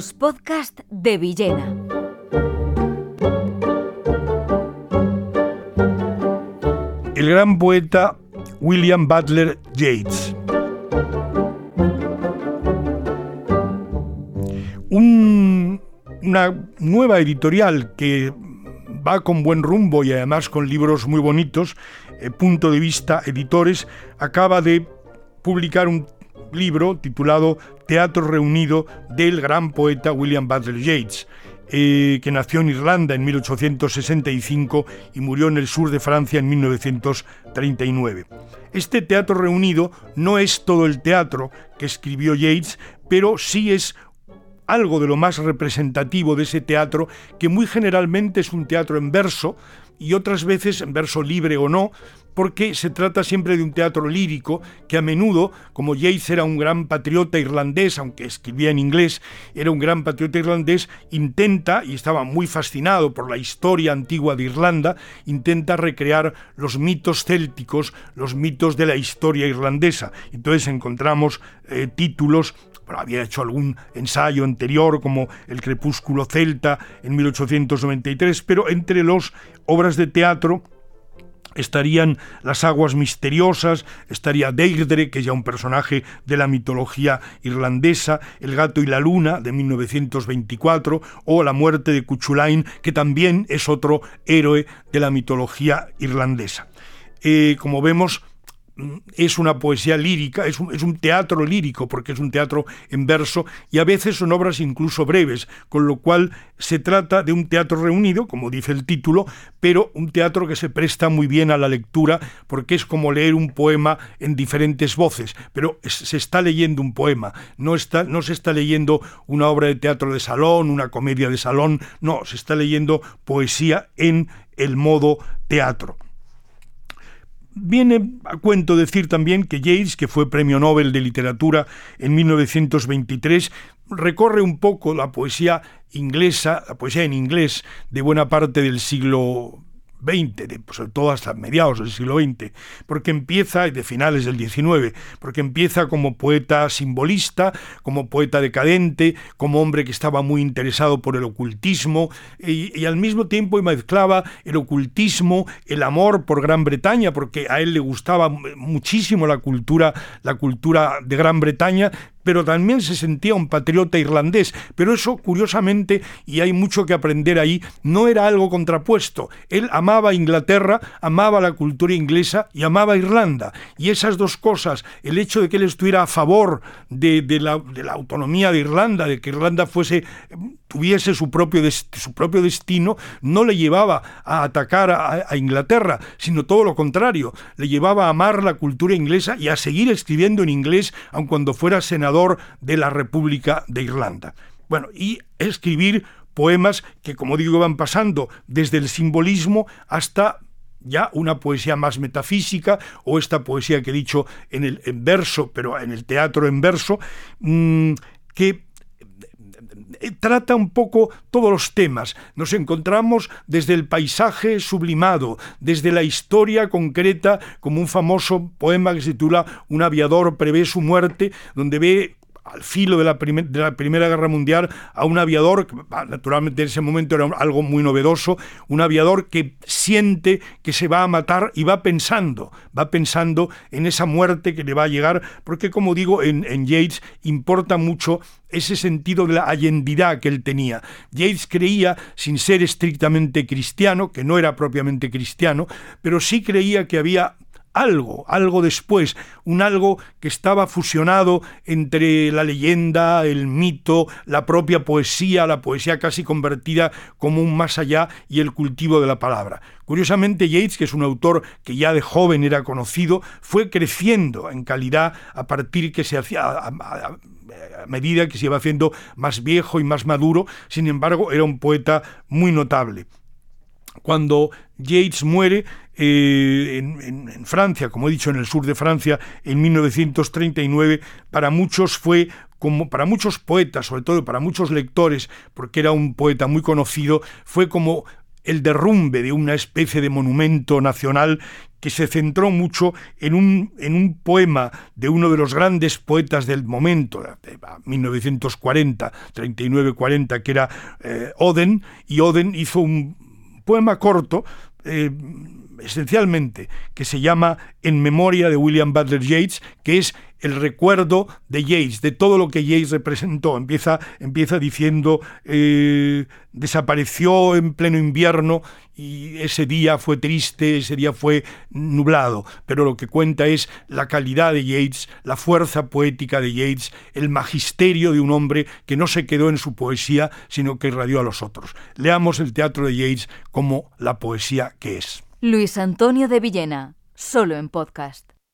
Los podcasts de Villena. El gran poeta William Butler Yeats. una nueva editorial que va con buen rumbo y además con libros muy bonitos, eh, Punto de Vista Editores, acaba de publicar un libro titulado Teatro Reunido del gran poeta William Butler Yeats. Eh, que nació en Irlanda en 1865 y murió en el sur de Francia en 1939. Este teatro reunido no es todo el teatro que escribió Yeats, pero sí es algo de lo más representativo de ese teatro, que muy generalmente es un teatro en verso, y otras veces en verso libre o no, porque se trata siempre de un teatro lírico que a menudo, como Yeats era un gran patriota irlandés, aunque escribía en inglés, era un gran patriota irlandés, intenta, y estaba muy fascinado por la historia antigua de Irlanda, intenta recrear los mitos célticos, los mitos de la historia irlandesa. Entonces encontramos eh, títulos había hecho algún ensayo anterior como El crepúsculo celta en 1893, pero entre las obras de teatro estarían las aguas misteriosas, estaría Deirdre, que es ya un personaje de la mitología irlandesa, El gato y la luna de 1924, o La muerte de Cuchulain, que también es otro héroe de la mitología irlandesa. Eh, como vemos, es una poesía lírica, es un, teatro lírico, porque es un teatro en verso, y a veces son obras incluso breves, con lo cual se trata de un teatro reunido, como dice el título, pero un teatro que se presta muy bien a la lectura, porque es como leer un poema en diferentes voces, pero se está leyendo un poema, no, está, no se está leyendo una obra de teatro de salón, una comedia de salón, no, se está leyendo poesía en el modo teatro. Viene a cuento decir también que Yeats, que fue premio Nobel de Literatura en 1923, recorre un poco la poesía inglesa, la poesía en inglés de buena parte del siglo XX, pues, sobre todo hasta mediados del siglo XX, porque empieza, de finales del XIX, porque empieza como poeta simbolista, como poeta decadente, como hombre que estaba muy interesado por el ocultismo, y, y al mismo tiempo mezclaba el ocultismo, el amor por Gran Bretaña, porque a él le gustaba muchísimo la cultura, la cultura de Gran Bretaña, pero también se sentía un patriota irlandés. Pero eso, curiosamente, y hay mucho que aprender ahí, no era algo contrapuesto. Él amaba Inglaterra, amaba la cultura inglesa y amaba Irlanda. Y esas dos cosas, el hecho de que él estuviera a favor de, la, autonomía de Irlanda, de que Irlanda fuese tuviese su propio, su propio destino, no le llevaba a atacar a Inglaterra, sino todo lo contrario, le llevaba a amar la cultura inglesa y a seguir escribiendo en inglés, aun cuando fuera senador de la República de Irlanda. Bueno, y escribir poemas que, como digo, van pasando desde el simbolismo hasta ya una poesía más metafísica o esta poesía que he dicho en el verso, pero en el teatro en verso, mm, que trata un poco todos los temas. Nos encontramos desde el paisaje sublimado, desde la historia concreta, como un famoso poema que se titula Un aviador prevé su muerte, donde ve al filo de la, Primera Guerra Mundial a un aviador, naturalmente en ese momento era algo muy novedoso, un aviador que siente que se va a matar y va pensando, va pensando en esa muerte que le va a llegar, porque como digo, en, en Yates importa mucho ese sentido de la allendidad que él tenía. Yates creía, sin ser estrictamente cristiano, que no era propiamente cristiano, pero sí creía que había algo, algo después, un algo que estaba fusionado entre la leyenda, el mito, la propia poesía, la poesía casi convertida como un más allá y el cultivo de la palabra. Curiosamente, Yates, que es un autor que ya de joven era conocido, fue creciendo en calidad a partir que se hacía a, medida que se iba haciendo más viejo y más maduro, sin embargo, era un poeta muy notable. Cuando Yates muere eh, en, Francia, como he dicho, en el sur de Francia, en 1939, para muchos fue como para muchos poetas, sobre todo para muchos lectores, porque era un poeta muy conocido, fue como el derrumbe de una especie de monumento nacional que se centró mucho en un, en un poema de uno de los grandes poetas del momento, de 1940, 39-40, que era eh, Oden, y Oden hizo un poema corto, eh, esencialmente, que se llama En memoria de William Butler Yeats, que es el recuerdo de Yeats, de todo lo que Yeats representó. Empieza, empieza diciendo, eh, desapareció en pleno invierno y ese día fue triste, ese día fue nublado, pero lo que cuenta es la calidad de Yeats, la fuerza poética de Yeats, el magisterio de un hombre que no se quedó en su poesía, sino que irradió a los otros. Leamos el teatro de Yeats como la poesía que es. Luis Antonio de Villena, solo en podcast.